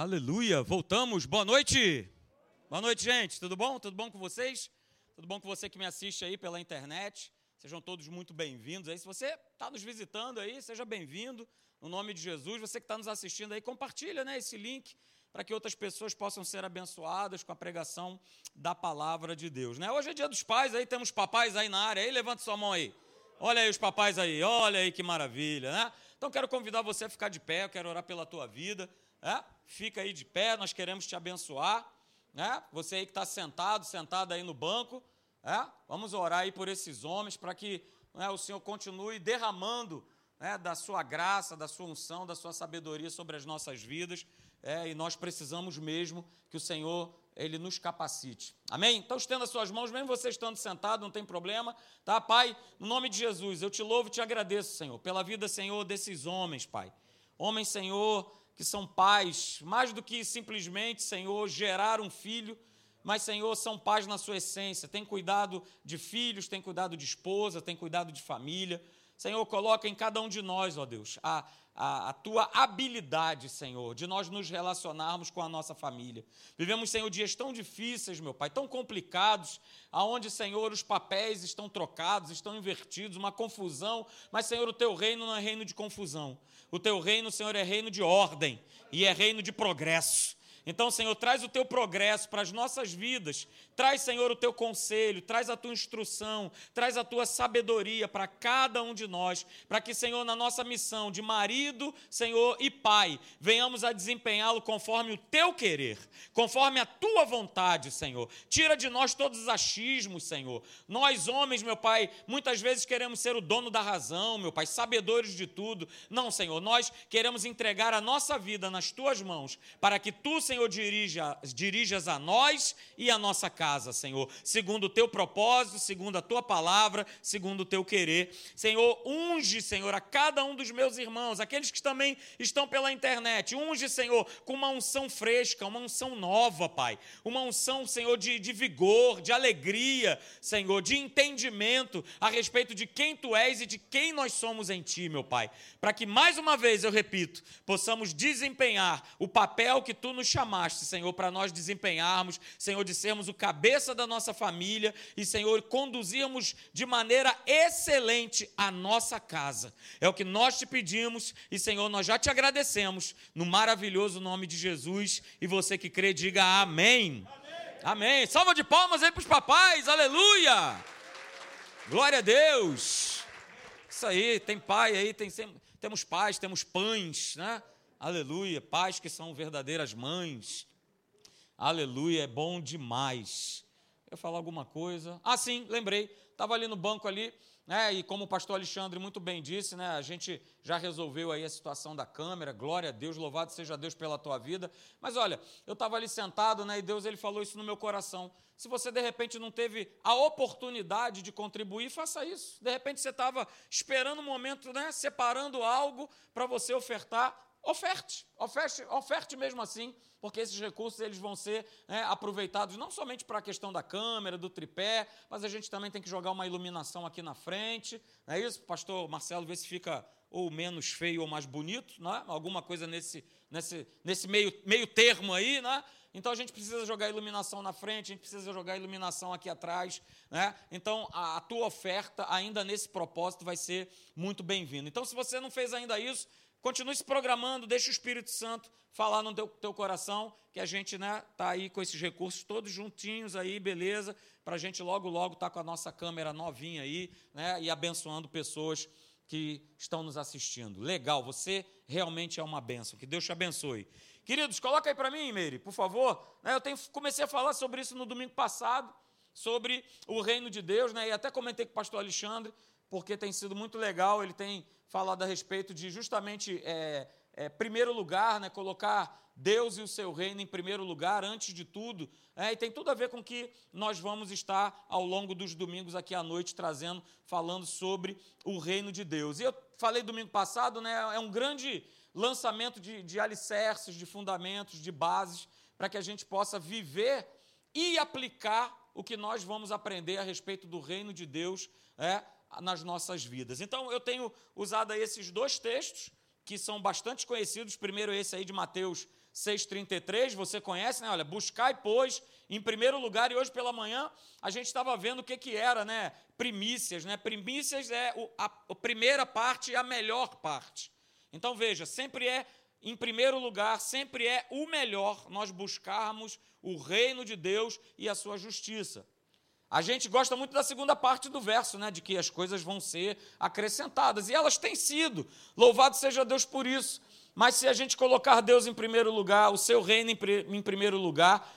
Aleluia, voltamos. Boa noite. Boa noite, gente. Tudo bom? Tudo bom com vocês? Tudo bom com você que me assiste aí pela internet? Sejam todos muito bem-vindos aí. Se você está nos visitando aí, seja bem-vindo. No nome de Jesus, você que está nos assistindo aí, compartilha né, esse link para que outras pessoas possam ser abençoadas com a pregação da palavra de Deus. Né? Hoje é dia dos pais, aí temos papais aí na área. Aí, levanta sua mão aí. Olha aí os papais aí, olha aí que maravilha, né? Então quero convidar você a ficar de pé, eu quero orar pela tua vida. É? Fica aí de pé, nós queremos te abençoar. É? Você aí que está sentado, sentado aí no banco, é? vamos orar aí por esses homens para que né, o Senhor continue derramando né, da sua graça, da sua unção, da sua sabedoria sobre as nossas vidas. É, e nós precisamos mesmo que o Senhor ele nos capacite. Amém? Então estenda as suas mãos, mesmo você estando sentado, não tem problema, tá? Pai, no nome de Jesus, eu te louvo e te agradeço, Senhor, pela vida, Senhor, desses homens, Pai. Homens, Senhor, que são pais, mais do que simplesmente, Senhor, gerar um filho, mas, Senhor, são pais na sua essência, tem cuidado de filhos, tem cuidado de esposa, tem cuidado de família. Senhor, coloca em cada um de nós, ó Deus, a, a, a, tua habilidade, Senhor, de nós nos relacionarmos com a nossa família. Vivemos, Senhor, dias tão difíceis, meu Pai, tão complicados, aonde, Senhor, os papéis estão trocados, estão invertidos, uma confusão, mas, Senhor, o teu reino não é reino de confusão. O teu reino, Senhor, é reino de ordem e é reino de progresso. Então, Senhor, traz o teu progresso para as nossas vidas. Traz, Senhor, o teu conselho, traz a tua instrução, traz a tua sabedoria para cada um de nós, para que, Senhor, na nossa missão de marido, Senhor e pai, venhamos a desempenhá-lo conforme o teu querer, conforme a tua vontade, Senhor. Tira de nós todos os achismos, Senhor. Nós, homens, meu Pai, muitas vezes queremos ser o dono da razão, meu Pai, sabedores de tudo. Não, Senhor, nós queremos entregar a nossa vida nas tuas mãos, para que tu, Senhor, dirija, dirijas a nós e a nossa casa, Senhor, segundo o teu propósito, segundo a tua palavra, segundo o teu querer. Senhor, unge, Senhor, a cada um dos meus irmãos, aqueles que também estão pela internet, unge, Senhor, com uma unção fresca, uma unção nova, Pai, uma unção, Senhor, de, de vigor, de alegria, Senhor, de entendimento a respeito de quem tu és e de quem nós somos em ti, meu Pai, para que mais uma vez, eu repito, possamos desempenhar o papel que tu nos chamaste Senhor, para nós desempenharmos, Senhor, de sermos o cabeça da nossa família e, Senhor, conduzirmos de maneira excelente a nossa casa. É o que nós te pedimos e, Senhor, nós já te agradecemos no maravilhoso nome de Jesus. E você que crê, diga amém. Amém. amém. Salva de palmas aí para os papais, aleluia. Glória a Deus. Isso aí, tem pai aí, tem, temos pais, temos pães, né? Aleluia. Pais que são verdadeiras mães. Aleluia. É bom demais. Eu falar alguma coisa. Ah, sim, lembrei. Estava ali no banco ali, né? E como o pastor Alexandre muito bem disse, né? A gente já resolveu aí a situação da câmera. Glória a Deus, louvado seja Deus pela tua vida. Mas olha, eu estava ali sentado, né? E Deus ele falou isso no meu coração. Se você de repente não teve a oportunidade de contribuir, faça isso. De repente você estava esperando um momento, né? Separando algo para você ofertar oferte, oferte, oferte mesmo assim, porque esses recursos eles vão ser né, aproveitados não somente para a questão da câmera, do tripé, mas a gente também tem que jogar uma iluminação aqui na frente, não é isso? Pastor Marcelo, vê se fica ou menos feio ou mais bonito, é? alguma coisa nesse, nesse, nesse meio, meio termo aí, né? Então a gente precisa jogar iluminação na frente, a gente precisa jogar iluminação aqui atrás, né? Então a, a tua oferta, ainda nesse propósito, vai ser muito bem-vinda. Então, se você não fez ainda isso, Continue se programando, deixa o Espírito Santo falar no teu, teu coração, que a gente né, tá aí com esses recursos todos juntinhos aí, beleza, para a gente logo, logo tá com a nossa câmera novinha aí, né, e abençoando pessoas que estão nos assistindo. Legal, você realmente é uma bênção, que Deus te abençoe. Queridos, coloca aí para mim, Meire, por favor. Né, eu tenho, comecei a falar sobre isso no domingo passado, sobre o reino de Deus, né, e até comentei com o pastor Alexandre, porque tem sido muito legal, ele tem falado a respeito de justamente, é, é, primeiro lugar, né, colocar Deus e o seu reino em primeiro lugar, antes de tudo. É, e tem tudo a ver com que nós vamos estar ao longo dos domingos aqui à noite trazendo, falando sobre o reino de Deus. E eu falei domingo passado, né, é um grande lançamento de, de alicerces, de fundamentos, de bases, para que a gente possa viver e aplicar o que nós vamos aprender a respeito do reino de Deus é, nas nossas vidas. Então, eu tenho usado esses dois textos, que são bastante conhecidos. Primeiro, esse aí de Mateus 6,33, você conhece, né? Olha, buscai, pois, em primeiro lugar, e hoje pela manhã a gente estava vendo o que, que era, né? Primícias, né? Primícias é a, a primeira parte e a melhor parte. Então veja, sempre é em primeiro lugar, sempre é o melhor nós buscarmos o reino de Deus e a sua justiça. A gente gosta muito da segunda parte do verso, né, de que as coisas vão ser acrescentadas, e elas têm sido. Louvado seja Deus por isso. Mas se a gente colocar Deus em primeiro lugar, o seu reino em, primeiro lugar,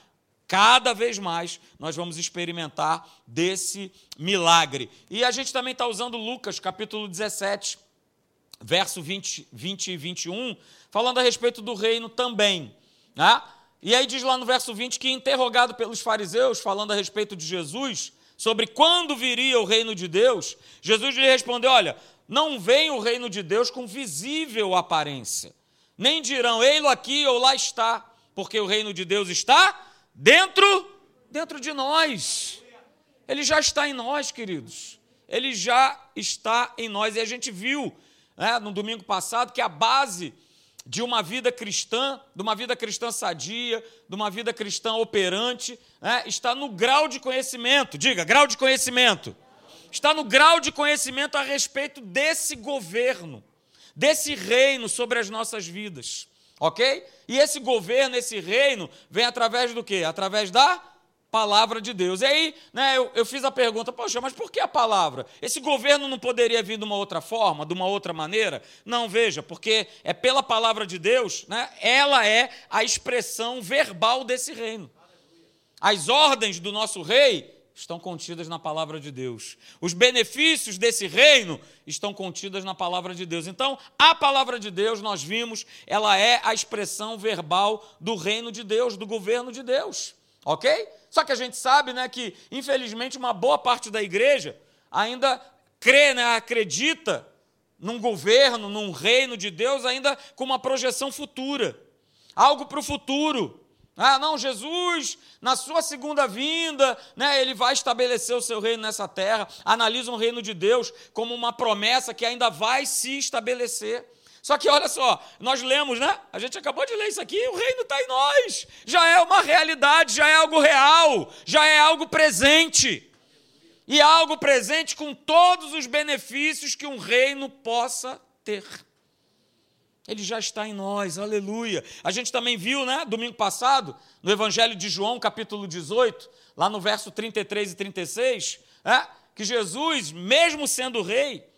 cada vez mais nós vamos experimentar desse milagre. E a gente também está usando Lucas, capítulo 17, verso 20, 20 e 21, falando a respeito do reino também. Né? E aí diz lá no verso 20 que, interrogado pelos fariseus, falando a respeito de Jesus, sobre quando viria o reino de Deus, Jesus lhe respondeu: Olha, não vem o reino de Deus com visível aparência, nem dirão, ei-lo aqui ou lá está, porque o reino de Deus está dentro, dentro de nós. Ele já está em nós, queridos. Ele já está em nós. E a gente viu né, no domingo passado que a base de uma vida cristã, de uma vida cristã sadia, de uma vida cristã operante, né, está no grau de conhecimento. Diga, grau de conhecimento. Está no grau de conhecimento a respeito desse governo, desse reino sobre as nossas vidas. Ok? E esse governo, esse reino, vem através do quê? Através da palavra de Deus. E aí, né, eu, eu fiz a pergunta, poxa, mas por que a palavra? Esse governo não poderia vir de uma outra forma, de uma outra maneira? Não, veja, porque é pela palavra de Deus, né, ela é a expressão verbal desse reino. As ordens do nosso rei estão contidas na palavra de Deus. Os benefícios desse reino estão contidas na palavra de Deus. Então, a palavra de Deus, nós vimos, ela é a expressão verbal do reino de Deus, do governo de Deus. Ok? Só que a gente sabe né, que, infelizmente, uma boa parte da igreja ainda crê, né, acredita num governo, num reino de Deus, ainda com uma projeção futura. Algo para o futuro. Ah, não, Jesus, na sua segunda vinda, né, ele vai estabelecer o seu reino nessa terra. Analisa o reino de Deus como uma promessa que ainda vai se estabelecer. Só que olha só, nós lemos, né? A gente acabou de ler isso aqui, o reino está em nós. Já é uma realidade, já é algo real, já é algo presente. E algo presente com todos os benefícios que um reino possa ter. Ele já está em nós, aleluia. A gente também viu, né, domingo passado, no Evangelho de João, capítulo 18, lá no verso 33 e 36, é, que Jesus, mesmo sendo rei,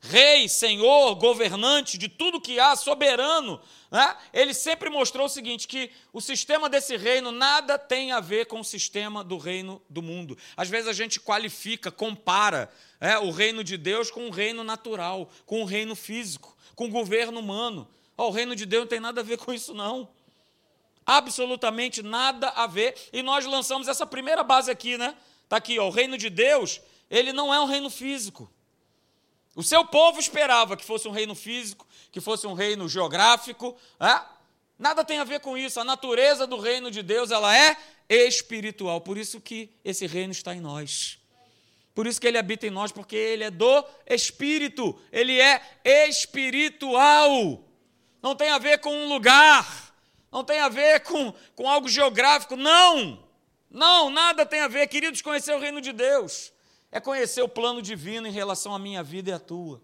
rei, senhor, governante de tudo que há, soberano, né? ele sempre mostrou o seguinte: que o sistema desse reino nada tem a ver com o sistema do reino do mundo. Às vezes a gente qualifica, compara é, o reino de Deus com o reino natural, com o reino físico, com o governo humano. Oh, o reino de Deus não tem nada a ver com isso, não. Absolutamente nada a ver. E nós lançamos essa primeira base aqui, né? Está aqui, ó, o reino de Deus, ele não é um reino físico. O seu povo esperava que fosse um reino físico, que fosse um reino geográfico. É? Nada tem a ver com isso. A natureza do reino de Deus ela é espiritual. Por isso que esse reino está em nós. Por isso que ele habita em nós, porque ele é do Espírito. Ele é espiritual. Não tem a ver com um lugar. Não tem a ver com, com algo geográfico. Não. Não, nada tem a ver. Queridos, conhecer o reino de Deus é conhecer o plano divino em relação à minha vida e à tua.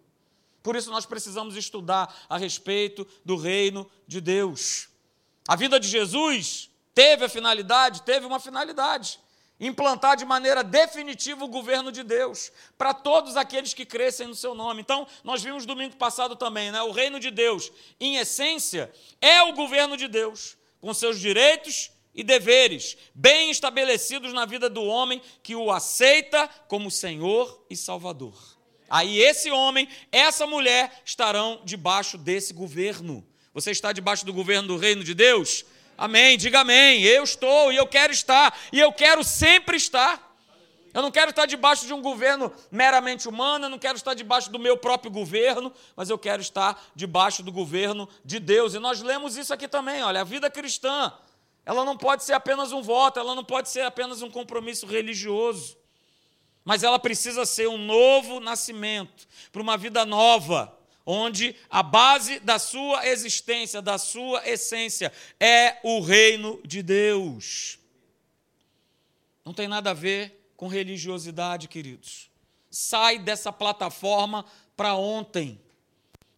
Por isso nós precisamos estudar a respeito do reino de Deus. A vida de Jesus teve a finalidade, teve uma finalidade, implantar de maneira definitiva o governo de Deus para todos aqueles que crescem no seu nome. Então, nós vimos domingo passado também, né? O reino de Deus, em essência, é o governo de Deus, com seus direitos e deveres bem estabelecidos na vida do homem que o aceita como Senhor e Salvador. Aí esse homem, essa mulher estarão debaixo desse governo. Você está debaixo do governo do reino de Deus? Amém. Diga amém. Eu estou e eu quero estar e eu quero sempre estar. Eu não quero estar debaixo de um governo meramente humano, eu não quero estar debaixo do meu próprio governo, mas eu quero estar debaixo do governo de Deus. E nós lemos isso aqui também, olha, a vida cristã ela não pode ser apenas um voto, ela não pode ser apenas um compromisso religioso. Mas ela precisa ser um novo nascimento para uma vida nova, onde a base da sua existência, da sua essência, é o reino de Deus. Não tem nada a ver com religiosidade, queridos. Sai dessa plataforma para ontem.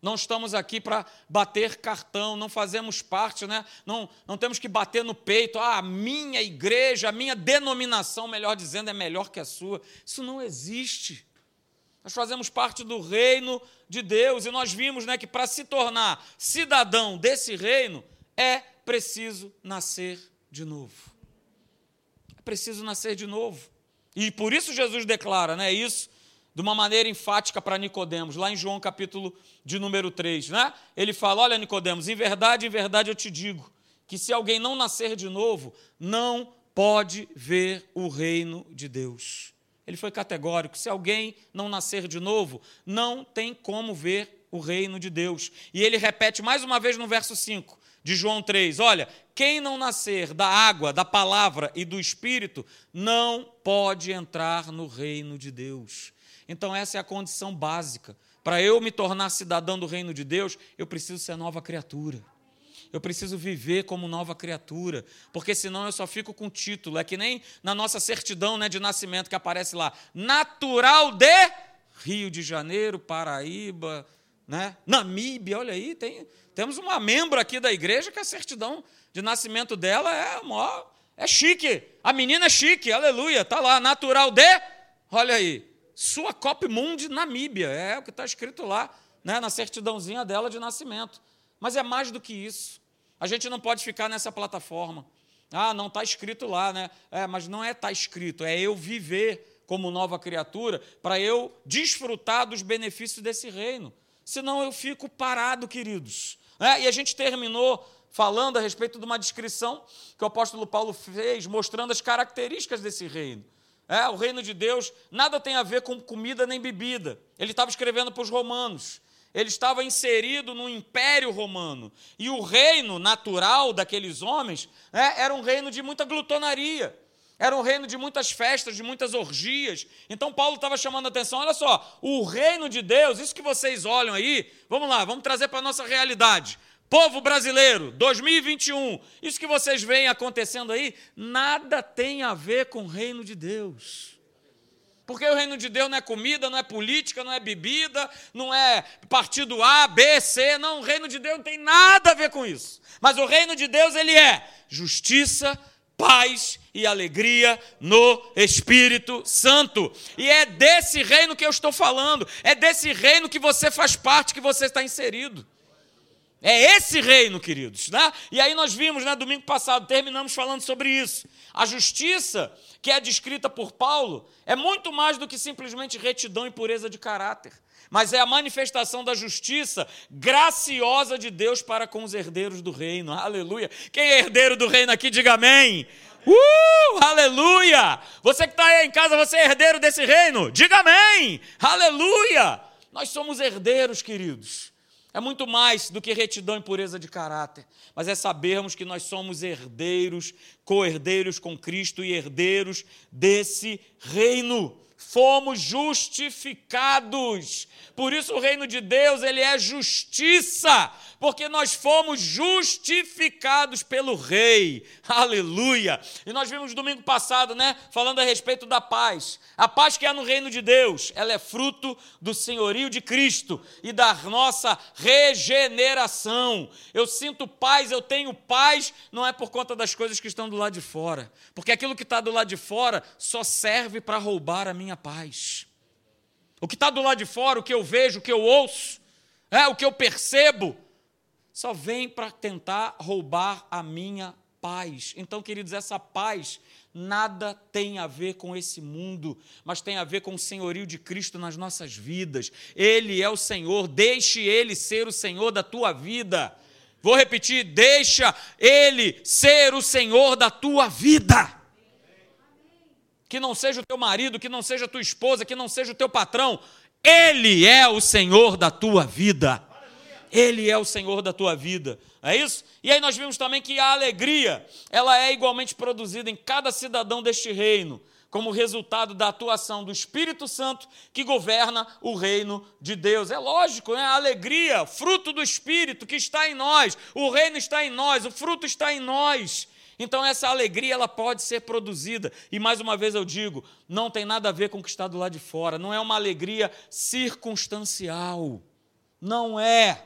Não estamos aqui para bater cartão, não fazemos parte, né? não, não temos que bater no peito. Ah, a minha igreja, a minha denominação, melhor dizendo, é melhor que a sua. Isso não existe. Nós fazemos parte do reino de Deus e nós vimos né, que para se tornar cidadão desse reino é preciso nascer de novo. É preciso nascer de novo. E por isso Jesus declara né, isso de uma maneira enfática para Nicodemos, lá em João capítulo de número 3, né? Ele fala: "Olha Nicodemos, em verdade, em verdade eu te digo, que se alguém não nascer de novo, não pode ver o reino de Deus." Ele foi categórico: se alguém não nascer de novo, não tem como ver o reino de Deus. E ele repete mais uma vez no verso 5 de João 3: Olha, quem não nascer da água, da palavra e do espírito, não pode entrar no reino de Deus. Então, essa é a condição básica. Para eu me tornar cidadão do reino de Deus, eu preciso ser nova criatura. Eu preciso viver como nova criatura, porque senão eu só fico com título. É que nem na nossa certidão né, de nascimento que aparece lá: natural de Rio de Janeiro, Paraíba, né? Namíbia. Olha aí, tem, temos uma membro aqui da igreja que a certidão de nascimento dela é maior, é chique. A menina é chique, aleluia. Está lá, natural de. Olha aí, sua Cop Mundi Namíbia, é o que está escrito lá, né, na certidãozinha dela de nascimento. Mas é mais do que isso. A gente não pode ficar nessa plataforma. Ah, não está escrito lá, né? É, mas não é estar tá escrito, é eu viver como nova criatura para eu desfrutar dos benefícios desse reino. Senão eu fico parado, queridos. É, e a gente terminou falando a respeito de uma descrição que o apóstolo Paulo fez, mostrando as características desse reino. É, o reino de Deus nada tem a ver com comida nem bebida. Ele estava escrevendo para os romanos. Ele estava inserido no império romano. E o reino natural daqueles homens né, era um reino de muita glutonaria. Era um reino de muitas festas, de muitas orgias. Então Paulo estava chamando a atenção: olha só, o reino de Deus, isso que vocês olham aí, vamos lá, vamos trazer para a nossa realidade. Povo brasileiro, 2021, isso que vocês veem acontecendo aí, nada tem a ver com o reino de Deus. Porque o reino de Deus não é comida, não é política, não é bebida, não é partido A, B, C, não, o reino de Deus não tem nada a ver com isso. Mas o reino de Deus, ele é justiça, paz e alegria no Espírito Santo. E é desse reino que eu estou falando, é desse reino que você faz parte, que você está inserido. É esse reino, queridos. Né? E aí nós vimos, né, domingo passado, terminamos falando sobre isso. A justiça que é descrita por Paulo é muito mais do que simplesmente retidão e pureza de caráter, mas é a manifestação da justiça graciosa de Deus para com os herdeiros do reino. Aleluia. Quem é herdeiro do reino aqui, diga amém. Uh, aleluia! Você que está aí em casa, você é herdeiro desse reino? Diga amém! Aleluia! Nós somos herdeiros, queridos. É muito mais do que retidão e pureza de caráter, mas é sabermos que nós somos herdeiros, co-herdeiros com Cristo e herdeiros desse reino. Fomos justificados. Por isso o reino de Deus, ele é justiça porque nós fomos justificados pelo Rei. Aleluia! E nós vimos domingo passado, né, falando a respeito da paz. A paz que há no reino de Deus, ela é fruto do senhorio de Cristo e da nossa regeneração. Eu sinto paz, eu tenho paz, não é por conta das coisas que estão do lado de fora, porque aquilo que está do lado de fora só serve para roubar a minha paz. O que está do lado de fora, o que eu vejo, o que eu ouço, é o que eu percebo, só vem para tentar roubar a minha paz. Então, queridos, essa paz nada tem a ver com esse mundo, mas tem a ver com o senhorio de Cristo nas nossas vidas. Ele é o Senhor, deixe ele ser o Senhor da tua vida. Vou repetir, deixa ele ser o Senhor da tua vida. Que não seja o teu marido, que não seja a tua esposa, que não seja o teu patrão, ele é o Senhor da tua vida. Ele é o Senhor da tua vida. É isso? E aí nós vimos também que a alegria, ela é igualmente produzida em cada cidadão deste reino, como resultado da atuação do Espírito Santo que governa o reino de Deus. É lógico, é a alegria, fruto do Espírito que está em nós. O reino está em nós, o fruto está em nós. Então essa alegria ela pode ser produzida. E mais uma vez eu digo, não tem nada a ver com o que está do lado de fora, não é uma alegria circunstancial. Não é.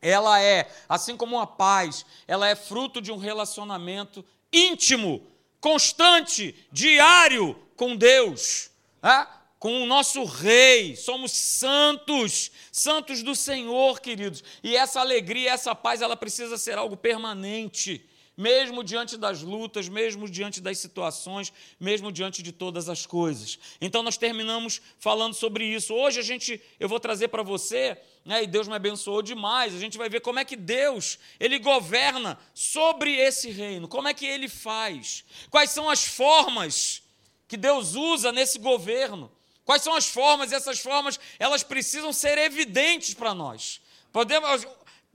Ela é, assim como a paz, ela é fruto de um relacionamento íntimo constante, diário com Deus, né? com o nosso Rei. Somos santos, santos do Senhor, queridos. E essa alegria, essa paz, ela precisa ser algo permanente mesmo diante das lutas, mesmo diante das situações, mesmo diante de todas as coisas. Então nós terminamos falando sobre isso. Hoje a gente, eu vou trazer para você, né, e Deus me abençoou demais. A gente vai ver como é que Deus, ele governa sobre esse reino. Como é que ele faz? Quais são as formas que Deus usa nesse governo? Quais são as formas? E essas formas, elas precisam ser evidentes para nós. Podemos,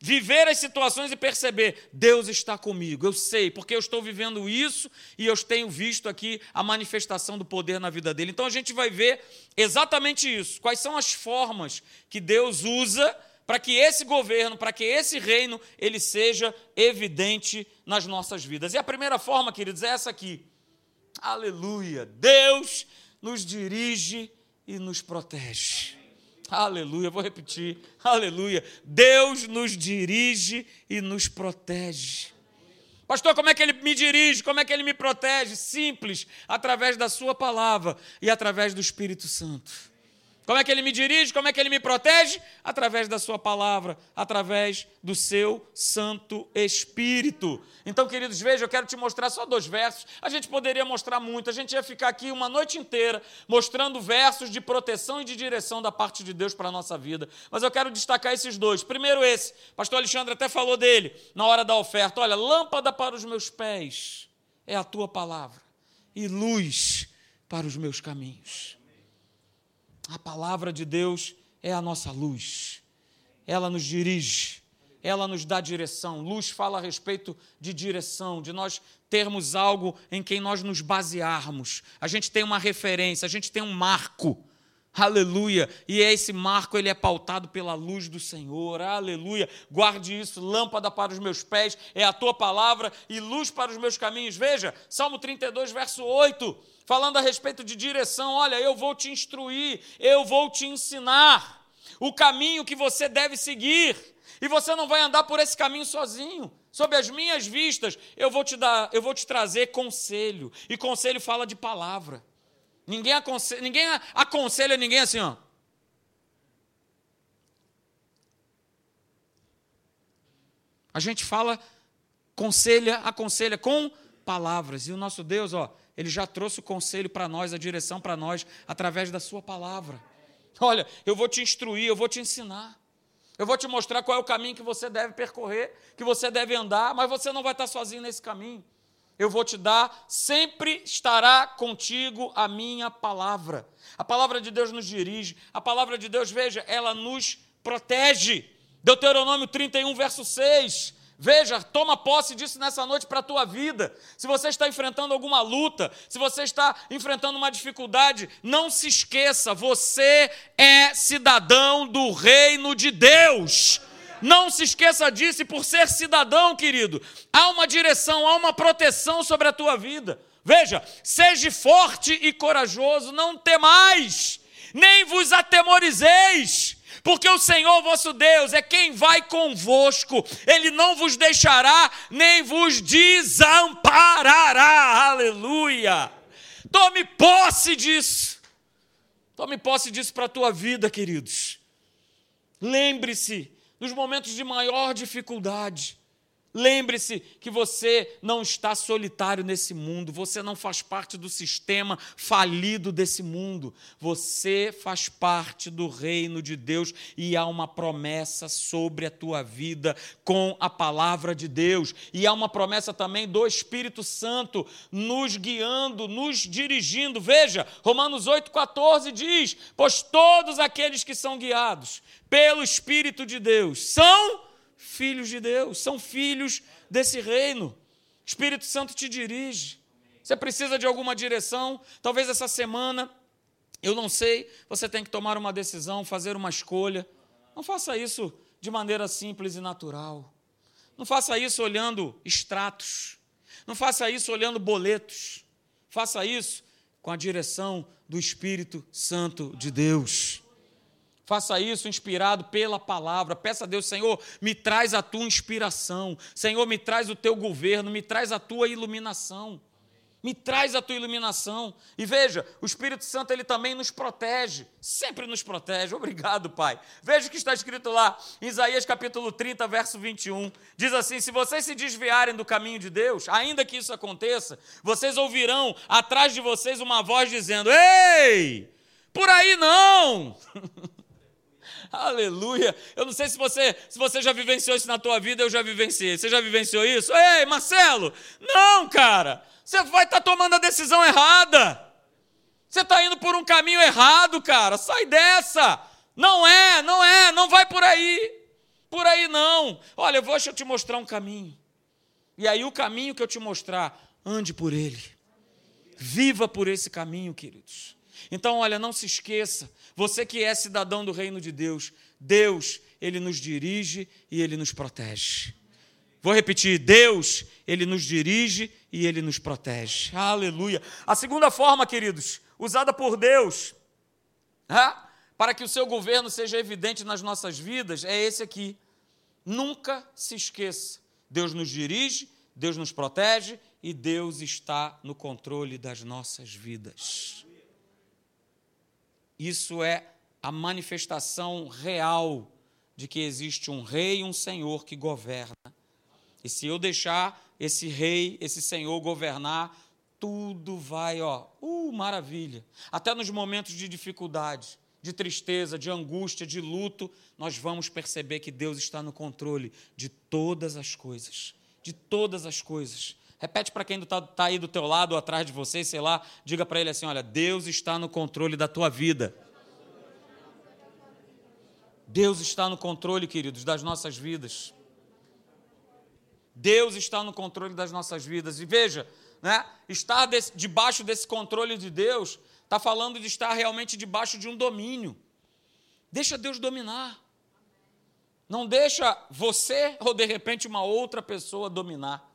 viver as situações e perceber, Deus está comigo, eu sei, porque eu estou vivendo isso e eu tenho visto aqui a manifestação do poder na vida dele. Então a gente vai ver exatamente isso. Quais são as formas que Deus usa para que esse governo, para que esse reino, ele seja evidente nas nossas vidas. E a primeira forma, queridos, é essa aqui. Aleluia! Deus nos dirige e nos protege. Aleluia, vou repetir. Aleluia. Deus nos dirige e nos protege. Pastor, como é que ele me dirige? Como é que ele me protege? Simples, através da Sua palavra e através do Espírito Santo. Como é que ele me dirige? Como é que ele me protege? Através da sua palavra, através do seu Santo Espírito. Então, queridos, veja, eu quero te mostrar só dois versos. A gente poderia mostrar muito, a gente ia ficar aqui uma noite inteira mostrando versos de proteção e de direção da parte de Deus para a nossa vida. Mas eu quero destacar esses dois. Primeiro, esse, pastor Alexandre até falou dele na hora da oferta. Olha, lâmpada para os meus pés é a tua palavra, e luz para os meus caminhos. A palavra de Deus é a nossa luz. Ela nos dirige, ela nos dá direção. Luz fala a respeito de direção, de nós termos algo em quem nós nos basearmos. A gente tem uma referência, a gente tem um marco. Aleluia. E esse marco ele é pautado pela luz do Senhor. Aleluia. Guarde isso, lâmpada para os meus pés é a tua palavra e luz para os meus caminhos. Veja, Salmo 32, verso 8 falando a respeito de direção. Olha, eu vou te instruir, eu vou te ensinar o caminho que você deve seguir. E você não vai andar por esse caminho sozinho. Sob as minhas vistas, eu vou te dar, eu vou te trazer conselho. E conselho fala de palavra. Ninguém aconselha, ninguém aconselha ninguém assim, ó. A gente fala, conselha, aconselha com palavras. E o nosso Deus, ó, ele já trouxe o conselho para nós, a direção para nós, através da Sua palavra. Olha, eu vou te instruir, eu vou te ensinar. Eu vou te mostrar qual é o caminho que você deve percorrer, que você deve andar, mas você não vai estar sozinho nesse caminho. Eu vou te dar, sempre estará contigo a minha palavra. A palavra de Deus nos dirige, a palavra de Deus, veja, ela nos protege. Deuteronômio 31, verso 6. Veja, toma posse disso nessa noite para a tua vida. Se você está enfrentando alguma luta, se você está enfrentando uma dificuldade, não se esqueça, você é cidadão do reino de Deus. Não se esqueça disso, e por ser cidadão, querido, há uma direção, há uma proteção sobre a tua vida. Veja, seja forte e corajoso, não temais, nem vos atemorizeis porque o Senhor vosso Deus é quem vai convosco, Ele não vos deixará, nem vos desamparará. Aleluia! Tome posse disso. Tome posse disso para a tua vida, queridos. Lembre-se, nos momentos de maior dificuldade, Lembre-se que você não está solitário nesse mundo, você não faz parte do sistema falido desse mundo, você faz parte do reino de Deus e há uma promessa sobre a tua vida com a palavra de Deus, e há uma promessa também do Espírito Santo nos guiando, nos dirigindo. Veja, Romanos 8,14 diz: Pois todos aqueles que são guiados pelo Espírito de Deus são filhos de Deus, são filhos desse reino. Espírito Santo te dirige. Você precisa de alguma direção? Talvez essa semana, eu não sei, você tem que tomar uma decisão, fazer uma escolha. Não faça isso de maneira simples e natural. Não faça isso olhando extratos. Não faça isso olhando boletos. Faça isso com a direção do Espírito Santo de Deus. Faça isso inspirado pela palavra. Peça a Deus, Senhor, me traz a tua inspiração. Senhor, me traz o teu governo, me traz a tua iluminação me traz a tua iluminação. E veja, o Espírito Santo ele também nos protege, sempre nos protege. Obrigado, Pai. Veja o que está escrito lá em Isaías capítulo 30, verso 21. Diz assim: Se vocês se desviarem do caminho de Deus, ainda que isso aconteça, vocês ouvirão atrás de vocês uma voz dizendo: Ei, por aí não! Aleluia. Eu não sei se você, se você já vivenciou isso na tua vida, eu já vivenciei. Você já vivenciou isso? Ei, Marcelo! Não, cara! Você vai estar tá tomando a decisão errada. Você está indo por um caminho errado, cara. Sai dessa. Não é, não é, não vai por aí. Por aí não. Olha, eu vou te mostrar um caminho. E aí o caminho que eu te mostrar, ande por ele. Viva por esse caminho, queridos. Então, olha, não se esqueça, você que é cidadão do reino de Deus, Deus, ele nos dirige e ele nos protege. Vou repetir: Deus, Ele nos dirige e Ele nos protege. Aleluia. A segunda forma, queridos, usada por Deus, para que o seu governo seja evidente nas nossas vidas, é esse aqui. Nunca se esqueça: Deus nos dirige, Deus nos protege e Deus está no controle das nossas vidas. Isso é a manifestação real de que existe um rei e um senhor que governa e se eu deixar esse rei, esse senhor governar, tudo vai, ó, uh, maravilha. Até nos momentos de dificuldade, de tristeza, de angústia, de luto, nós vamos perceber que Deus está no controle de todas as coisas. De todas as coisas. Repete para quem está tá aí do teu lado ou atrás de você, sei lá, diga para ele assim: olha, Deus está no controle da tua vida. Deus está no controle, queridos, das nossas vidas. Deus está no controle das nossas vidas. E veja, né, estar desse, debaixo desse controle de Deus está falando de estar realmente debaixo de um domínio. Deixa Deus dominar. Não deixa você ou de repente uma outra pessoa dominar.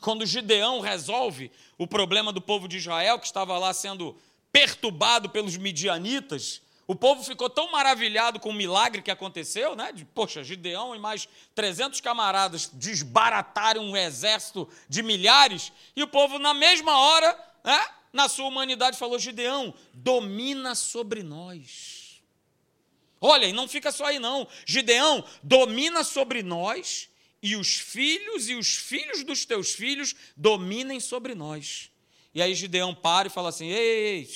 Quando Gideão resolve o problema do povo de Israel, que estava lá sendo perturbado pelos midianitas, o povo ficou tão maravilhado com o milagre que aconteceu, né? De, poxa, Gideão e mais 300 camaradas desbarataram um exército de milhares, e o povo, na mesma hora, né? na sua humanidade, falou: Gideão, domina sobre nós. Olha, e não fica só aí, não. Gideão, domina sobre nós, e os filhos e os filhos dos teus filhos dominem sobre nós. E aí Gideão para e fala assim: ei, ei,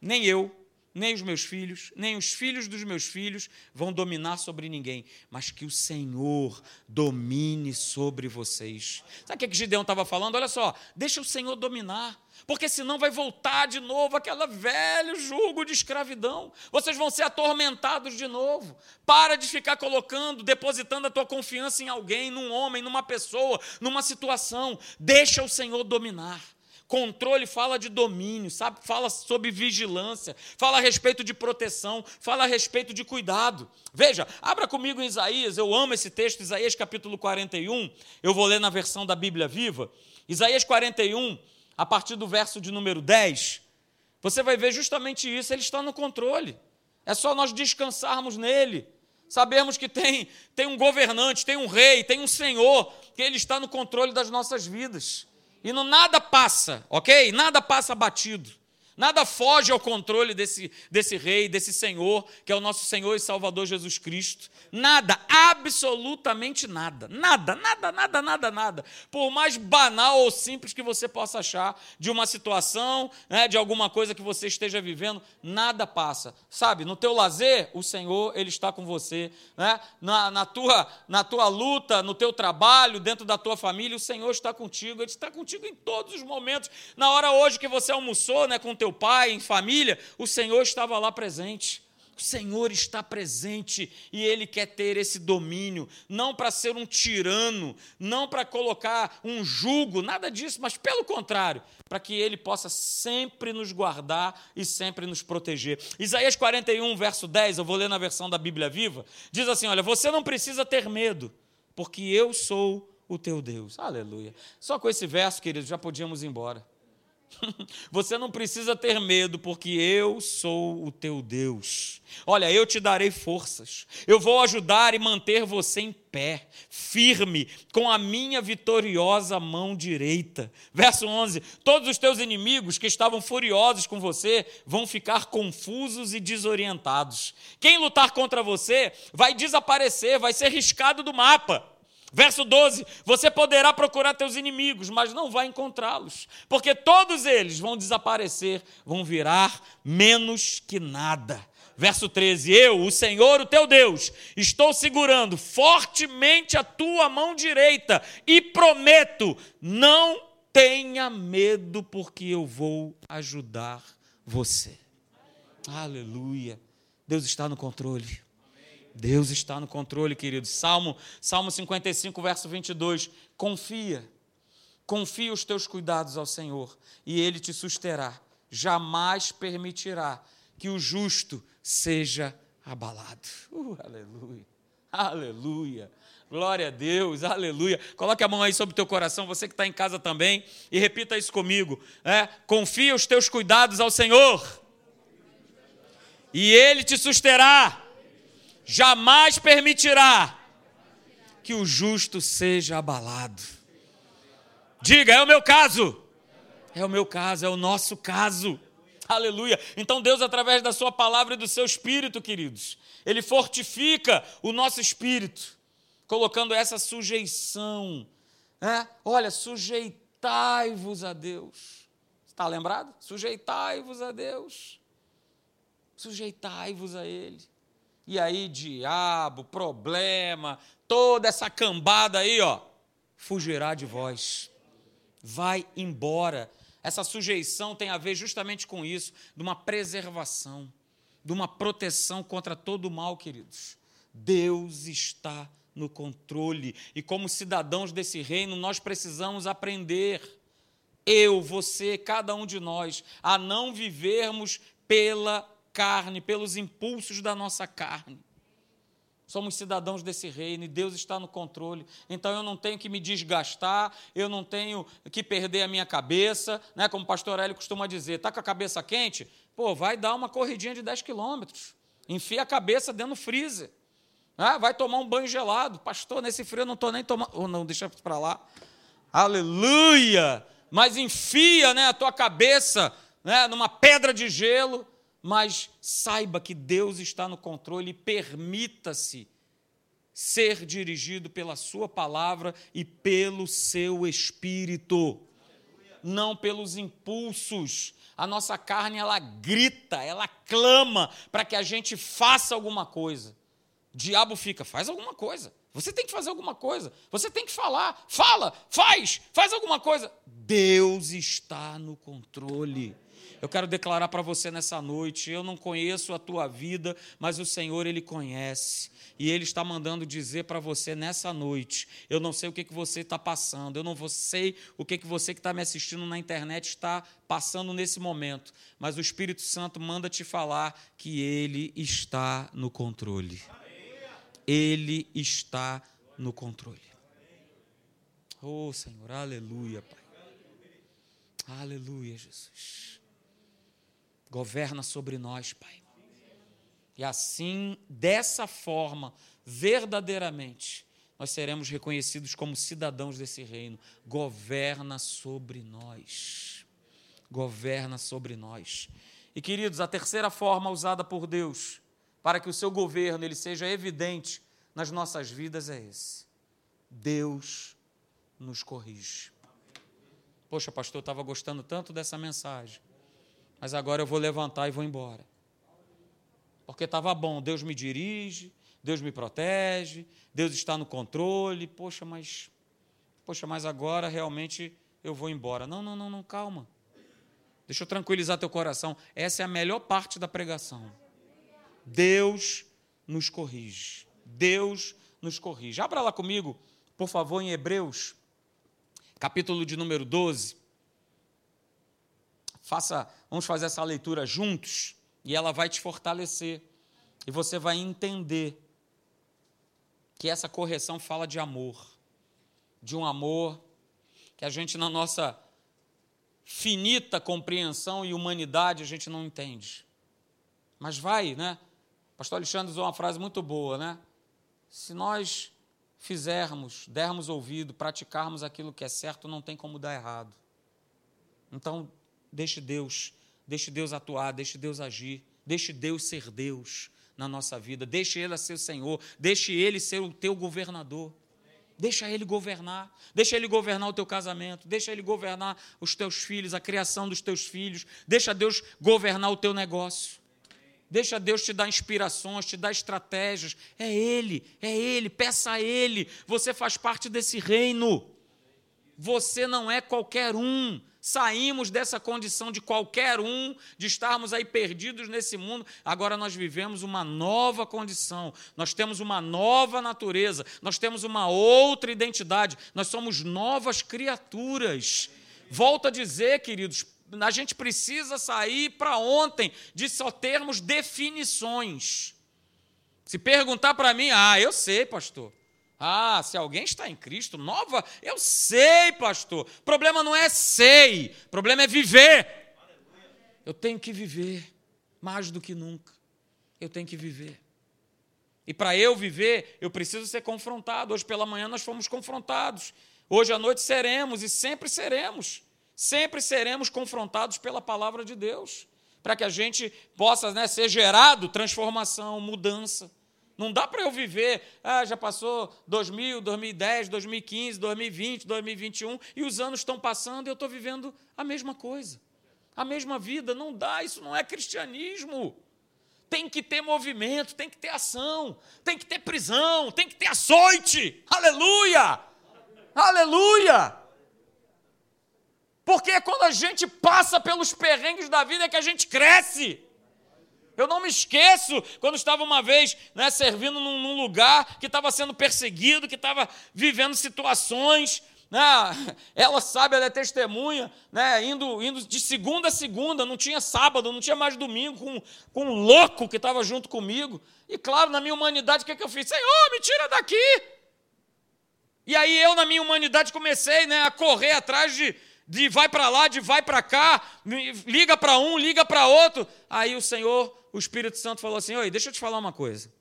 nem eu nem os meus filhos, nem os filhos dos meus filhos vão dominar sobre ninguém, mas que o Senhor domine sobre vocês. Sabe o que, que Gideão estava falando? Olha só, deixa o Senhor dominar, porque senão vai voltar de novo aquele velho jugo de escravidão. Vocês vão ser atormentados de novo. Para de ficar colocando, depositando a tua confiança em alguém, num homem, numa pessoa, numa situação. Deixa o Senhor dominar. Controle fala de domínio, sabe? Fala sobre vigilância, fala a respeito de proteção, fala a respeito de cuidado. Veja, abra comigo em Isaías, eu amo esse texto, Isaías capítulo 41. Eu vou ler na versão da Bíblia Viva. Isaías 41, a partir do verso de número 10. Você vai ver justamente isso, ele está no controle. É só nós descansarmos nele. Sabermos que tem, tem um governante, tem um rei, tem um senhor, que ele está no controle das nossas vidas. E não nada passa, ok? Nada passa batido. Nada foge ao controle desse, desse rei, desse Senhor, que é o nosso Senhor e Salvador Jesus Cristo. Nada, absolutamente nada. Nada, nada, nada, nada, nada. Por mais banal ou simples que você possa achar de uma situação, né, de alguma coisa que você esteja vivendo, nada passa. Sabe, no teu lazer, o Senhor, Ele está com você. Né? Na, na, tua, na tua luta, no teu trabalho, dentro da tua família, o Senhor está contigo. Ele está contigo em todos os momentos. Na hora hoje que você almoçou né, com teu pai, em família, o Senhor estava lá presente. O O Senhor está presente e Ele quer ter esse domínio, não para ser um tirano, não para colocar um jugo, nada disso, mas pelo contrário, para que Ele possa sempre nos guardar e sempre nos proteger. Isaías 41, verso 10, eu vou ler na versão da Bíblia Viva, diz assim: Olha, você não precisa ter medo, porque eu sou o teu Deus. Aleluia. Só com esse verso, queridos, já podíamos ir embora. Você não precisa ter medo, porque eu sou o teu Deus. Olha, eu te darei forças. Eu vou ajudar e manter você em pé, firme, com a minha vitoriosa mão direita. Verso 11: Todos os teus inimigos que estavam furiosos com você vão ficar confusos e desorientados. Quem lutar contra você vai desaparecer, vai ser riscado do mapa. Verso 12: Você poderá procurar teus inimigos, mas não vai encontrá-los, porque todos eles vão desaparecer, vão virar menos que nada. Verso 13: Eu, o Senhor, o teu Deus, estou segurando fortemente a tua mão direita e prometo: não tenha medo, porque eu vou ajudar você. Aleluia. Deus está no controle. Deus está no controle, querido. Salmo, Salmo 55, verso 22. Confia, confia os teus cuidados ao Senhor e Ele te susterá. Jamais permitirá que o justo seja abalado. Uh, aleluia, aleluia. Glória a Deus, aleluia. Coloque a mão aí sobre o teu coração, você que está em casa também, e repita isso comigo. É, confia os teus cuidados ao Senhor, e Ele te susterá jamais permitirá que o justo seja abalado. Diga, é o meu caso. É o meu caso, é o nosso caso. Aleluia. Então Deus, através da Sua palavra e do seu espírito, queridos, Ele fortifica o nosso espírito, colocando essa sujeição. É? Olha, sujeitai-vos a Deus. Está lembrado? Sujeitai-vos a Deus. Sujeitai-vos a Ele. E aí, diabo, problema, toda essa cambada aí, ó, fugirá de vós. Vai embora. Essa sujeição tem a ver justamente com isso, de uma preservação, de uma proteção contra todo o mal, queridos. Deus está no controle. E como cidadãos desse reino, nós precisamos aprender, eu, você, cada um de nós, a não vivermos pela carne, pelos impulsos da nossa carne. Somos cidadãos desse reino e Deus está no controle. Então eu não tenho que me desgastar, eu não tenho que perder a minha cabeça, né? como o pastor Hélio costuma dizer, está com a cabeça quente? Pô, vai dar uma corridinha de 10 quilômetros. Enfia a cabeça dentro do freezer. Né? Vai tomar um banho gelado. Pastor, nesse frio eu não estou nem tomando. Oh, não, deixa para lá. Aleluia! Mas enfia né, a tua cabeça né, numa pedra de gelo mas saiba que Deus está no controle e permita-se ser dirigido pela Sua palavra e pelo seu espírito, não pelos impulsos. A nossa carne, ela grita, ela clama para que a gente faça alguma coisa. O diabo fica, faz alguma coisa. Você tem que fazer alguma coisa. Você tem que falar. Fala, faz, faz alguma coisa. Deus está no controle. Eu quero declarar para você nessa noite: eu não conheço a tua vida, mas o Senhor, Ele conhece. E Ele está mandando dizer para você nessa noite: eu não sei o que, que você está passando, eu não sei o que, que você que está me assistindo na internet está passando nesse momento, mas o Espírito Santo manda te falar que Ele está no controle. Ele está no controle. Oh, Senhor, aleluia, Pai. Aleluia, Jesus. Governa sobre nós, Pai. E assim, dessa forma, verdadeiramente, nós seremos reconhecidos como cidadãos desse reino. Governa sobre nós. Governa sobre nós. E queridos, a terceira forma usada por Deus para que o seu governo ele seja evidente nas nossas vidas é esse. Deus nos corrige. Poxa, pastor, eu estava gostando tanto dessa mensagem mas agora eu vou levantar e vou embora. Porque estava bom, Deus me dirige, Deus me protege, Deus está no controle. Poxa, mas poxa, mas agora realmente eu vou embora. Não, não, não, não, calma. Deixa eu tranquilizar teu coração. Essa é a melhor parte da pregação. Deus nos corrige. Deus nos corrige. Abra lá comigo, por favor, em Hebreus, capítulo de número 12. Faça, vamos fazer essa leitura juntos e ela vai te fortalecer. E você vai entender que essa correção fala de amor, de um amor que a gente, na nossa finita compreensão e humanidade, a gente não entende. Mas vai, né? Pastor Alexandre usou uma frase muito boa, né? Se nós fizermos, dermos ouvido, praticarmos aquilo que é certo, não tem como dar errado. Então, deixe Deus, deixe Deus atuar, deixe Deus agir, deixe Deus ser Deus na nossa vida, deixe Ele ser o Senhor, deixe Ele ser o teu governador. Deixa Ele governar, deixa Ele governar o teu casamento, deixa Ele governar os teus filhos, a criação dos teus filhos, deixa Deus governar o teu negócio. Deixa Deus te dar inspirações, te dar estratégias. É Ele, é Ele, peça a Ele. Você faz parte desse reino. Você não é qualquer um. Saímos dessa condição de qualquer um, de estarmos aí perdidos nesse mundo. Agora nós vivemos uma nova condição, nós temos uma nova natureza, nós temos uma outra identidade, nós somos novas criaturas. Volto a dizer, queridos, a gente precisa sair para ontem de só termos definições. Se perguntar para mim, ah, eu sei, pastor. Ah, se alguém está em Cristo, nova, eu sei, pastor. Problema não é sei, problema é viver. Eu tenho que viver, mais do que nunca. Eu tenho que viver. E para eu viver, eu preciso ser confrontado. Hoje pela manhã nós fomos confrontados. Hoje à noite seremos e sempre seremos. Sempre seremos confrontados pela palavra de Deus. Para que a gente possa né, ser gerado transformação, mudança. Não dá para eu viver, ah, já passou 2000, 2010, 2015, 2020, 2021 e os anos estão passando e eu estou vivendo a mesma coisa, a mesma vida. Não dá, isso não é cristianismo. Tem que ter movimento, tem que ter ação, tem que ter prisão, tem que ter açoite. Aleluia! Aleluia! Porque é quando a gente passa pelos perrengues da vida é que a gente cresce. Eu não me esqueço quando estava uma vez né, servindo num, num lugar que estava sendo perseguido, que estava vivendo situações. Né, ela sabe, ela é testemunha, né, indo, indo de segunda a segunda, não tinha sábado, não tinha mais domingo, com, com um louco que estava junto comigo. E claro, na minha humanidade, o que, é que eu fiz? Senhor, me tira daqui! E aí eu, na minha humanidade, comecei né, a correr atrás de, de vai para lá, de vai para cá, liga para um, liga para outro. Aí o Senhor o Espírito Santo falou assim: Oi, deixa eu te falar uma coisa.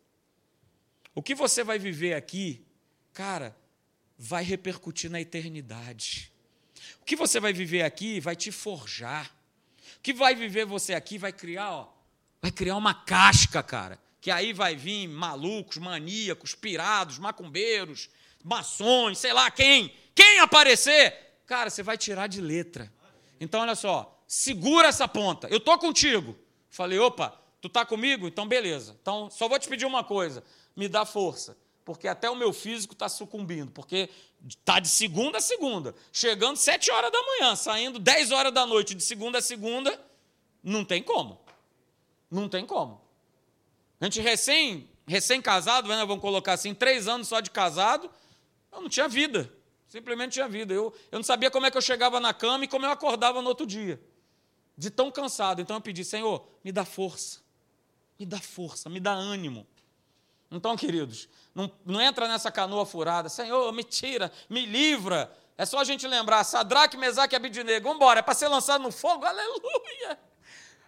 O que você vai viver aqui, cara, vai repercutir na eternidade. O que você vai viver aqui vai te forjar. O que vai viver você aqui vai criar, ó, vai criar uma casca, cara. Que aí vai vir malucos, maníacos, pirados, macumbeiros, maçons, sei lá quem. Quem aparecer, cara, você vai tirar de letra. Então, olha só, segura essa ponta. Eu tô contigo. Falei, opa, Tu está comigo? Então, beleza. Então, só vou te pedir uma coisa: me dá força. Porque até o meu físico está sucumbindo. Porque está de segunda a segunda. Chegando sete horas da manhã, saindo dez horas da noite, de segunda a segunda, não tem como. Não tem como. A gente recém, recém-casado, né, vamos colocar assim, três anos só de casado, eu não tinha vida. Simplesmente tinha vida. Eu, eu não sabia como é que eu chegava na cama e como eu acordava no outro dia. De tão cansado. Então eu pedi, Senhor, me dá força me dá força, me dá ânimo. Então, queridos, não, não entra nessa canoa furada, Senhor, me tira, me livra. É só a gente lembrar, Sadraque, Mesaque e Abidinego, vamos embora, é para ser lançado no fogo, aleluia.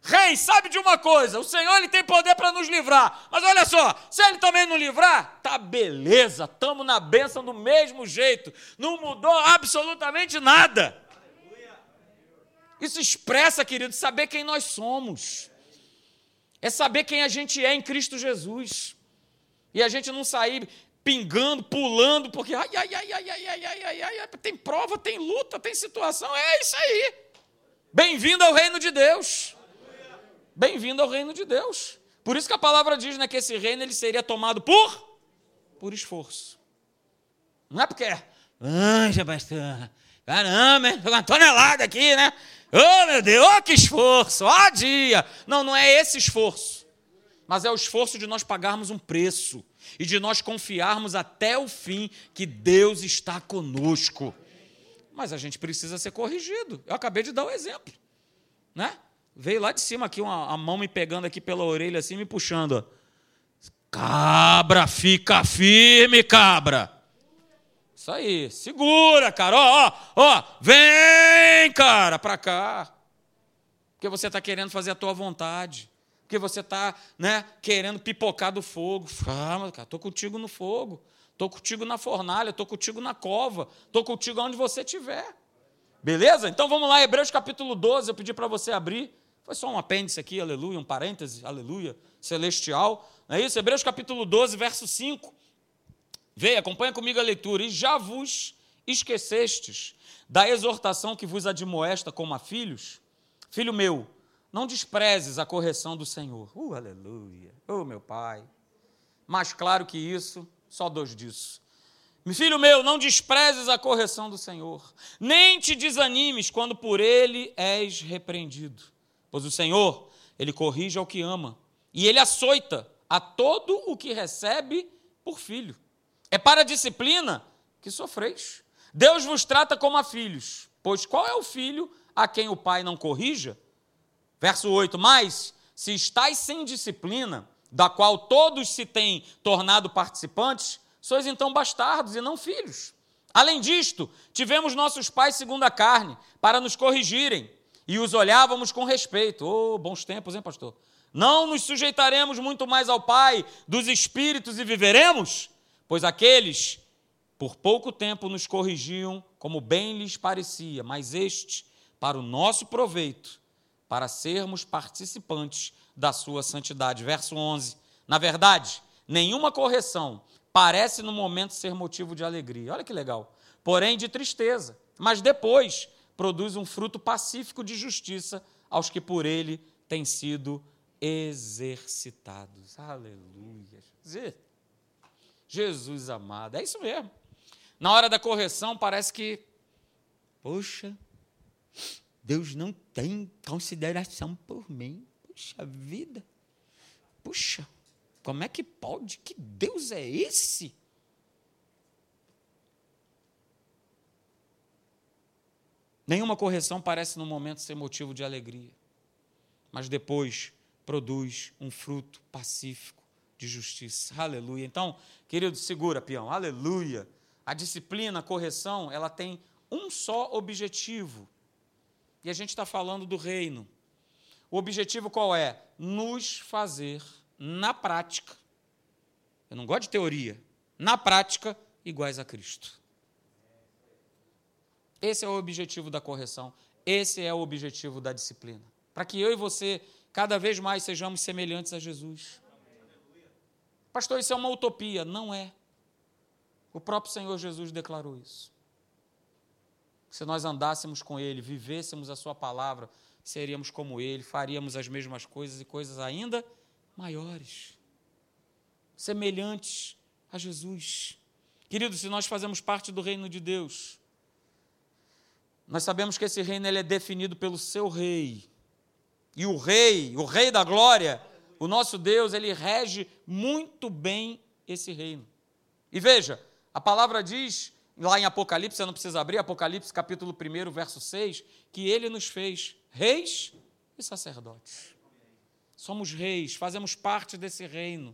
Rei, sabe de uma coisa, o Senhor ele tem poder para nos livrar, mas olha só, se ele também não livrar, tá beleza, estamos na bênção do mesmo jeito, não mudou absolutamente nada. Isso expressa, querido, saber quem nós somos é saber quem a gente é em Cristo Jesus. E a gente não sair pingando, pulando, porque ai, ai, ai, ai, ai, ai, ai, ai, ai, tem prova, tem luta, tem situação. É isso aí. Bem-vindo ao reino de Deus. Bem-vindo ao reino de Deus. Por isso que a palavra diz né, que esse reino ele seria tomado por por esforço. Não é porque, anja, pastor, caramba, uma tonelada aqui, né? Oh, meu Deus, oh, que esforço, ó oh, dia. Não, não é esse esforço. mas é o esforço de nós pagarmos um preço e de nós confiarmos até o fim que Deus está conosco. Mas a gente precisa ser corrigido. Eu acabei de dar o um exemplo, né? Veio lá de cima aqui uma, a mão me pegando aqui pela orelha assim, me puxando. Cabra, fica firme, cabra. Isso aí, segura, cara. Ó, ó, ó, vem, cara, para cá. Porque você está querendo fazer a tua vontade. Porque você está né, querendo pipocar do fogo. Calma, cara, estou contigo no fogo. Estou contigo na fornalha, estou contigo na cova. Estou contigo onde você estiver. Beleza? Então vamos lá, Hebreus capítulo 12. Eu pedi para você abrir. Foi só um apêndice aqui, aleluia, um parêntese, aleluia, celestial. Não é isso? Hebreus capítulo 12, verso 5. Veja, acompanha comigo a leitura. E já vos esquecestes da exortação que vos admoesta como a filhos? Filho meu, não desprezes a correção do Senhor. Uh, aleluia. Oh, meu Pai. Mais claro que isso, só dois disso. Filho meu, não desprezes a correção do Senhor, nem te desanimes quando por ele és repreendido. Pois o Senhor, ele corrige ao que ama, e ele açoita a todo o que recebe por filho. É para a disciplina que sofreis. Deus vos trata como a filhos, pois qual é o filho a quem o pai não corrija? Verso 8: Mas se estáis sem disciplina, da qual todos se têm tornado participantes, sois então bastardos e não filhos. Além disto, tivemos nossos pais segundo a carne, para nos corrigirem, e os olhávamos com respeito. Oh, bons tempos, hein, pastor? Não nos sujeitaremos muito mais ao Pai dos espíritos e viveremos? Pois aqueles, por pouco tempo, nos corrigiam como bem lhes parecia, mas este, para o nosso proveito, para sermos participantes da sua santidade. Verso 11. Na verdade, nenhuma correção parece no momento ser motivo de alegria. Olha que legal. Porém, de tristeza. Mas depois produz um fruto pacífico de justiça aos que por ele têm sido exercitados. Aleluia. Jesus amado. É isso mesmo. Na hora da correção, parece que, poxa, Deus não tem consideração por mim. Puxa vida. Puxa, como é que pode? Que Deus é esse? Nenhuma correção parece no momento ser motivo de alegria, mas depois produz um fruto pacífico de justiça. Aleluia. Então, querido, segura, peão. Aleluia. A disciplina, a correção, ela tem um só objetivo. E a gente está falando do reino. O objetivo qual é? Nos fazer, na prática, eu não gosto de teoria, na prática, iguais a Cristo. Esse é o objetivo da correção, esse é o objetivo da disciplina. Para que eu e você cada vez mais sejamos semelhantes a Jesus. Pastor, isso é uma utopia. Não é. O próprio Senhor Jesus declarou isso. Se nós andássemos com Ele, vivêssemos a Sua palavra, seríamos como Ele, faríamos as mesmas coisas e coisas ainda maiores, semelhantes a Jesus. Querido, se nós fazemos parte do reino de Deus, nós sabemos que esse reino ele é definido pelo seu rei. E o rei, o rei da glória, o nosso Deus, ele rege muito bem esse reino. E veja, a palavra diz, lá em Apocalipse, você não precisa abrir, Apocalipse capítulo 1, verso 6, que ele nos fez reis e sacerdotes. Somos reis, fazemos parte desse reino.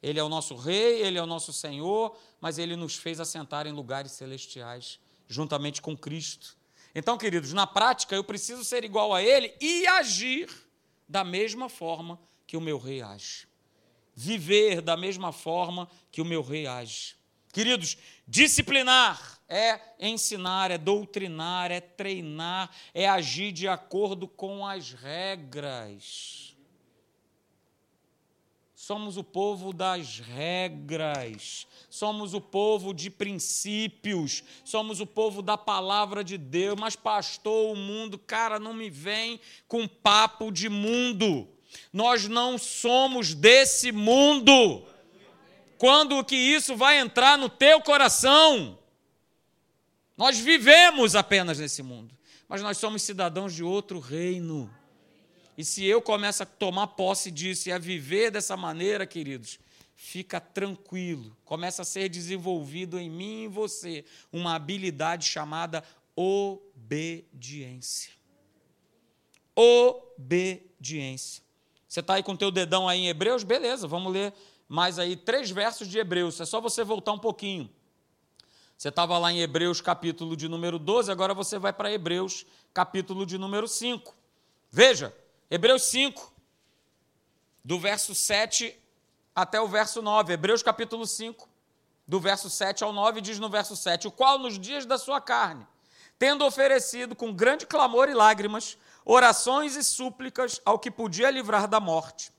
Ele é o nosso rei, ele é o nosso Senhor, mas ele nos fez assentar em lugares celestiais, juntamente com Cristo. Então, queridos, na prática eu preciso ser igual a ele e agir da mesma forma que o meu rei age. Viver da mesma forma que o meu rei age. Queridos, disciplinar é ensinar, é doutrinar, é treinar, é agir de acordo com as regras. Somos o povo das regras, somos o povo de princípios, somos o povo da palavra de Deus. Mas, pastor, o mundo, cara, não me vem com papo de mundo. Nós não somos desse mundo. Quando que isso vai entrar no teu coração? Nós vivemos apenas nesse mundo, mas nós somos cidadãos de outro reino. E se eu começo a tomar posse disso e a viver dessa maneira, queridos, fica tranquilo. Começa a ser desenvolvido em mim e em você uma habilidade chamada obediência. Obediência. Você está aí com o teu dedão aí em Hebreus? Beleza, vamos ler mais aí três versos de Hebreus. É só você voltar um pouquinho. Você estava lá em Hebreus capítulo de número 12, agora você vai para Hebreus capítulo de número 5. Veja, Hebreus 5, do verso 7 até o verso 9. Hebreus capítulo 5, do verso 7 ao 9, diz no verso 7: O qual nos dias da sua carne, tendo oferecido com grande clamor e lágrimas, orações e súplicas ao que podia livrar da morte,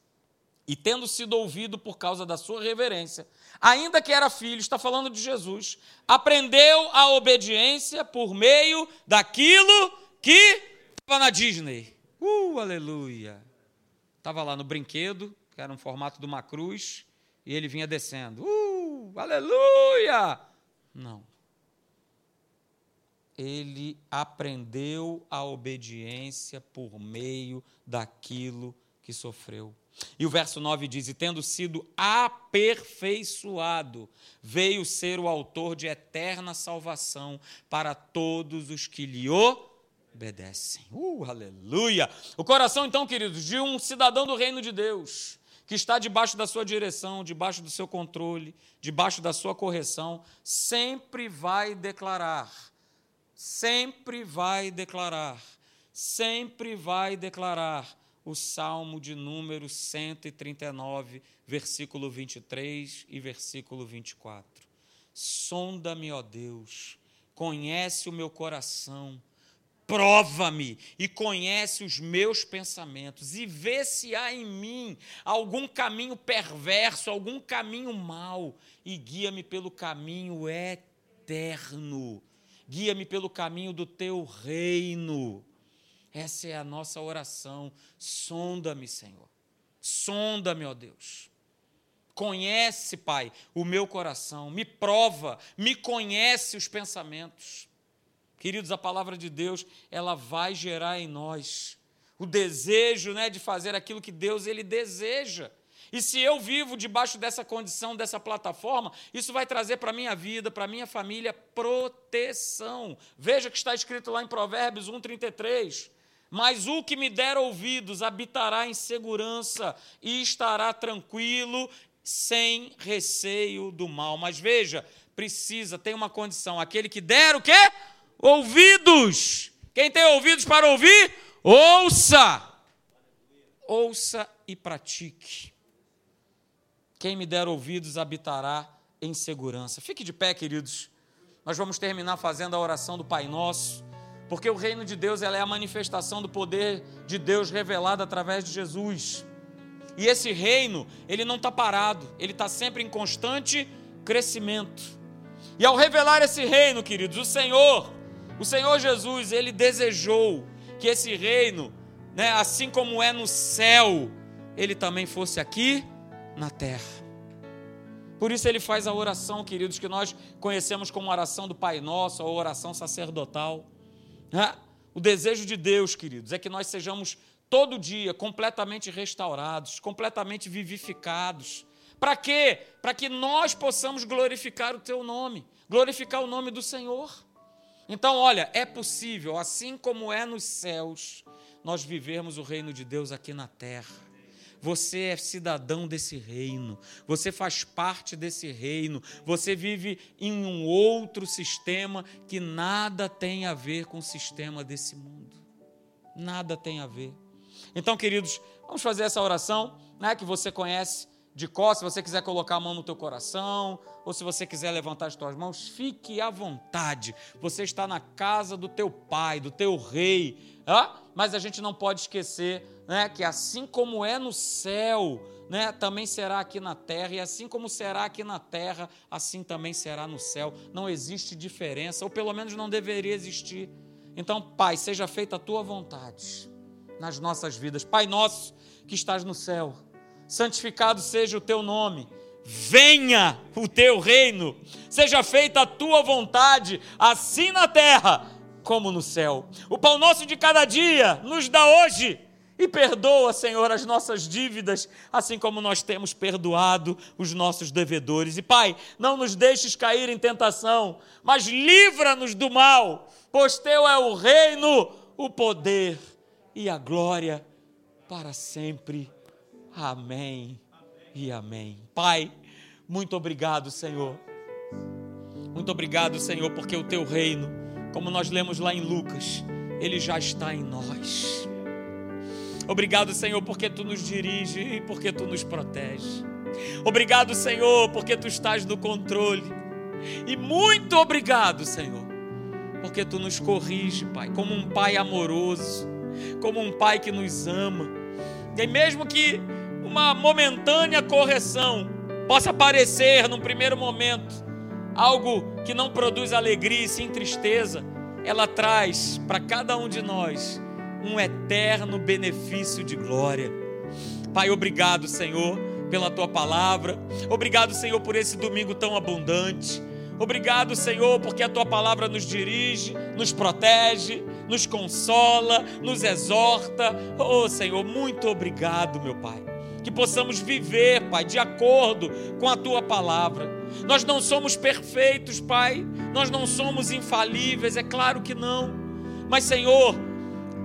e tendo sido ouvido por causa da sua reverência, ainda que era filho, está falando de Jesus, aprendeu a obediência por meio daquilo que estava na Disney. Uh, aleluia! Estava lá no brinquedo, que era um formato de uma cruz, e ele vinha descendo. Uh, aleluia! Não ele aprendeu a obediência por meio daquilo que sofreu. E o verso 9 diz: E tendo sido aperfeiçoado, veio ser o autor de eterna salvação para todos os que lhe obedecem. Uh, aleluia! O coração, então, queridos, de um cidadão do reino de Deus, que está debaixo da sua direção, debaixo do seu controle, debaixo da sua correção, sempre vai declarar sempre vai declarar, sempre vai declarar o Salmo de número 139, versículo 23 e versículo 24. Sonda-me, ó Deus, conhece o meu coração, prova-me e conhece os meus pensamentos e vê se há em mim algum caminho perverso, algum caminho mau e guia-me pelo caminho eterno guia-me pelo caminho do teu reino. Essa é a nossa oração. Sonda-me, Senhor. Sonda-me, ó Deus. Conhece, Pai, o meu coração, me prova, me conhece os pensamentos. Queridos, a palavra de Deus, ela vai gerar em nós o desejo, né, de fazer aquilo que Deus ele deseja. E se eu vivo debaixo dessa condição, dessa plataforma, isso vai trazer para a minha vida, para a minha família, proteção. Veja que está escrito lá em Provérbios 1,33. Mas o que me der ouvidos habitará em segurança e estará tranquilo, sem receio do mal. Mas veja, precisa, tem uma condição: aquele que der o quê? Ouvidos. Quem tem ouvidos para ouvir, ouça. Ouça e pratique. Quem me der ouvidos habitará em segurança. Fique de pé, queridos. Nós vamos terminar fazendo a oração do Pai Nosso, porque o reino de Deus é a manifestação do poder de Deus revelado através de Jesus. E esse reino, ele não está parado, ele está sempre em constante crescimento. E ao revelar esse reino, queridos, o Senhor, o Senhor Jesus, ele desejou que esse reino, né, assim como é no céu, ele também fosse aqui na terra. Por isso ele faz a oração, queridos, que nós conhecemos como oração do Pai Nosso, ou oração sacerdotal. O desejo de Deus, queridos, é que nós sejamos todo dia completamente restaurados, completamente vivificados. Para quê? Para que nós possamos glorificar o teu nome, glorificar o nome do Senhor. Então, olha, é possível, assim como é nos céus, nós vivermos o reino de Deus aqui na terra. Você é cidadão desse reino, você faz parte desse reino, você vive em um outro sistema que nada tem a ver com o sistema desse mundo. Nada tem a ver. Então, queridos, vamos fazer essa oração, né, que você conhece de cor, se você quiser colocar a mão no teu coração, ou se você quiser levantar as tuas mãos, fique à vontade. Você está na casa do teu pai, do teu rei. Ah? Mas a gente não pode esquecer né, que assim como é no céu, né, também será aqui na terra, e assim como será aqui na terra, assim também será no céu. Não existe diferença, ou pelo menos não deveria existir. Então, Pai, seja feita a tua vontade nas nossas vidas. Pai nosso que estás no céu, santificado seja o teu nome. Venha o teu reino, seja feita a tua vontade, assim na terra como no céu. O pão nosso de cada dia nos dá hoje E perdoa, Senhor, as nossas dívidas, assim como nós temos perdoado os nossos devedores. E, Pai, não nos deixes cair em tentação, mas livra-nos do mal, pois Teu é o reino, o poder e a glória para sempre. Amém e amém. Pai, muito obrigado, Senhor. Muito obrigado, Senhor, porque o Teu reino, como nós lemos lá em Lucas, ele já está em nós. Obrigado, Senhor, porque tu nos dirige e porque tu nos protege. Obrigado, Senhor, porque tu estás no controle. E muito obrigado, Senhor, porque tu nos corrige, Pai, como um pai amoroso, como um pai que nos ama. E mesmo que uma momentânea correção possa parecer, num primeiro momento, algo que não produz alegria e sim tristeza, ela traz para cada um de nós um eterno benefício de glória. Pai, obrigado, Senhor, pela tua palavra. Obrigado, Senhor, por esse domingo tão abundante. Obrigado, Senhor, porque a tua palavra nos dirige, nos protege, nos consola, nos exorta. Oh, Senhor, muito obrigado, meu Pai. Que possamos viver, Pai, de acordo com a tua palavra. Nós não somos perfeitos, Pai. Nós não somos infalíveis, é claro que não. Mas, Senhor,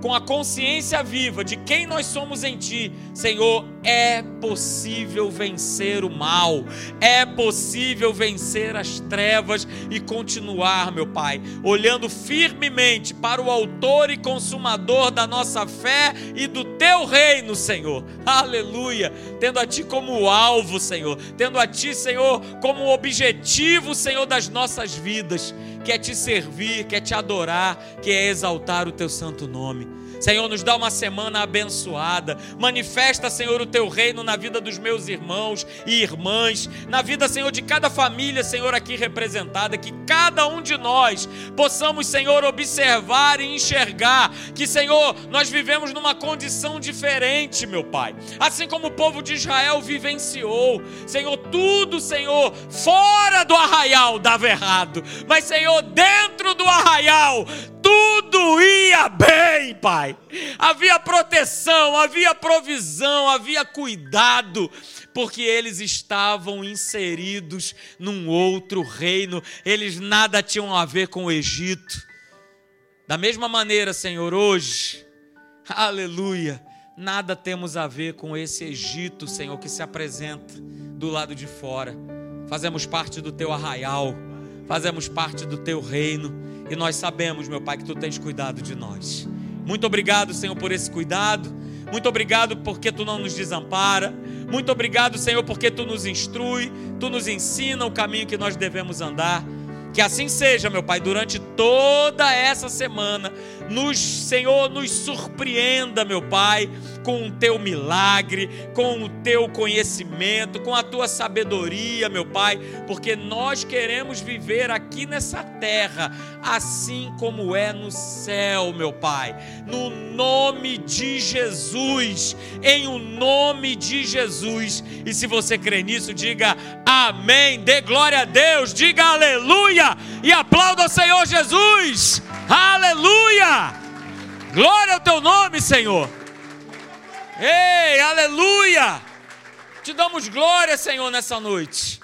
com a consciência viva de quem nós somos em Ti, Senhor, é possível vencer o mal, é possível vencer as trevas e continuar, meu Pai, olhando firmemente para o Autor e Consumador da nossa fé e do Teu reino, Senhor, aleluia, tendo a Ti como alvo, Senhor, tendo a Ti, Senhor, como objetivo, Senhor, das nossas vidas, quer Te servir, quer Te adorar, quer exaltar o Teu santo nome. Senhor, nos dá uma semana abençoada. Manifesta, Senhor, o teu reino na vida dos meus irmãos e irmãs, na vida, Senhor, de cada família, Senhor, aqui representada, que cada um de nós possamos, Senhor, observar e enxergar que, Senhor, nós vivemos numa condição diferente, meu Pai. Assim como o povo de Israel vivenciou, Senhor, tudo, Senhor, fora do arraial dava errado, mas, Senhor, dentro do arraial, tudo ia bem, Pai. Havia proteção, havia provisão, havia cuidado, porque eles estavam inseridos num outro reino, eles nada tinham a ver com o Egito. Da mesma maneira, Senhor, hoje, aleluia, nada temos a ver com esse Egito, Senhor, que se apresenta do lado de fora. Fazemos parte do teu arraial, fazemos parte do teu reino e nós sabemos, meu Pai, que tu tens cuidado de nós. Muito obrigado, Senhor, por esse cuidado. Muito obrigado porque tu não nos desampara. Muito obrigado, Senhor, porque tu nos instrui, tu nos ensina o caminho que nós devemos andar. Que assim seja, meu Pai, durante toda essa semana, nos, Senhor, nos surpreenda, meu Pai, com o teu milagre, com o teu conhecimento, com a tua sabedoria, meu Pai, porque nós queremos viver aqui nessa terra, assim como é no céu, meu Pai. No nome de Jesus, em o nome de Jesus. E se você crê nisso, diga amém, dê glória a Deus, diga aleluia e aplauda o Senhor Jesus. Aleluia! Glória ao teu nome, Senhor. Ei, aleluia! Te damos glória, Senhor, nessa noite.